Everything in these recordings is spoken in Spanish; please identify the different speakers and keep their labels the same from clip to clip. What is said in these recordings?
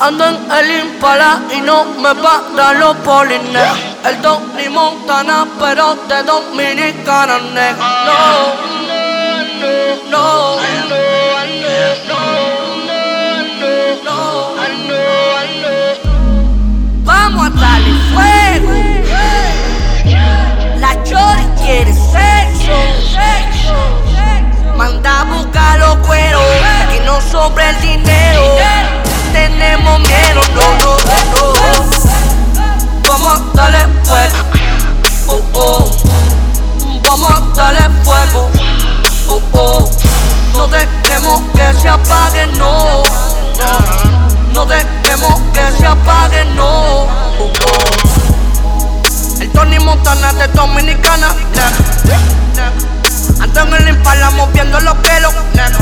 Speaker 1: Ando en el Impala y no me para los polines. El Tony Montana, pero de Dominicana, negro. No. Sobre el dinero. Tenemos miedo, no, no, no. Vamos a darle fuego. Oh, oh. Vamos a darle fuego. Oh, oh. No dejemos que se apague, no. no. Dejemos que se apague, no. Oh, oh. El Tony Montana de Dominicana, nega. Ando en el Impala moviendo los pelos, nega.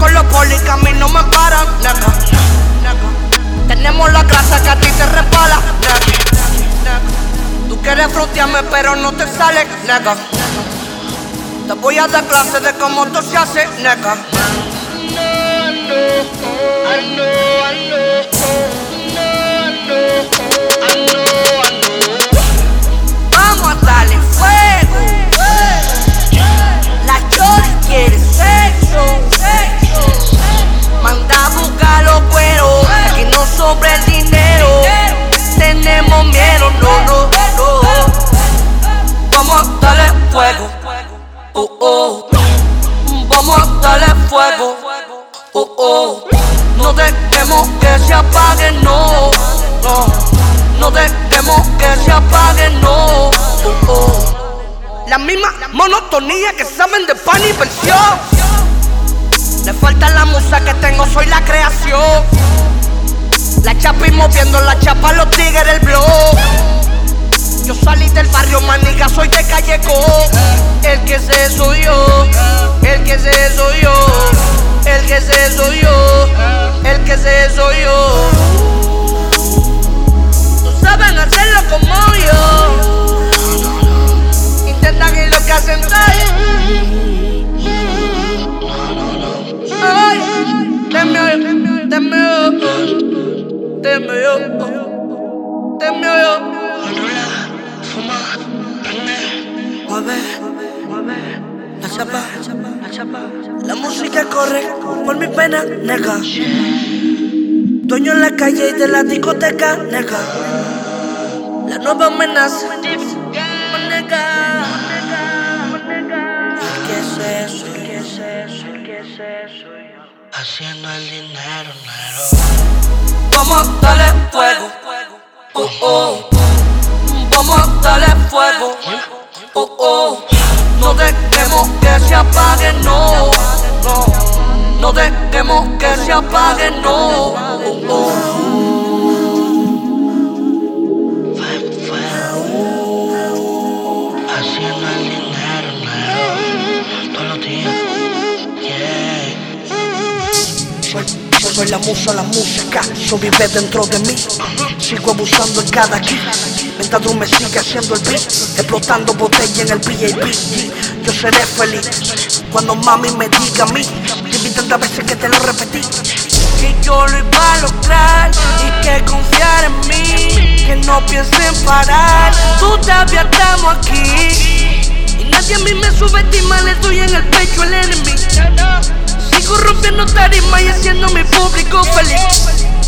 Speaker 1: Frescos, los polis que a mí no me paran, nega. Tenemos la clase que a ti te resbala, nega. Tú quieres frontearme pero no te sale, nega. Te voy a dar clase de cómo esto se hace, nega. Vamos Oh, oh. No dejemos que se apague, no. No, no dejemos que se apague, no. Oh, oh. La misma monotonía que saben de pan y versión. Le falta la musa que tengo, soy la creación. La chapa y moviendo la chapa, los tigres del blog. Yo salí del barrio maniga, soy de Calleco. El que se yo, el que deme yo, deme yo, deme yo. Mueve, mueve, la chapa, la chapa. La música corre por mi pena, nega. Dueño en la calle y de la discoteca, nega. La nueva amenaza, nega. ¿Qué es eso? ¿Qué es eso? ¿Qué es eso? Haciendo el dinero, dinero. Vamos a darle fuego. Oh, oh. Vamos a darle fuego. Oh, oh. No dejemos que se apague, no. No, no dejemos que se apague, Soy, soy la musa, la música, eso vive dentro de mí. Sigo abusando en cada kit. Mientras tú me sigue haciendo el beat, explotando botella en el VIP. Yo seré feliz cuando mami me diga a mí. Vi tantas veces que te lo repetí. Que yo lo iba a lograr y que confiar en mí. Que no piensen parar, todavía estamos aquí. Y nadie a mí me subestima, le doy en el pecho al haciendo mi público feliz.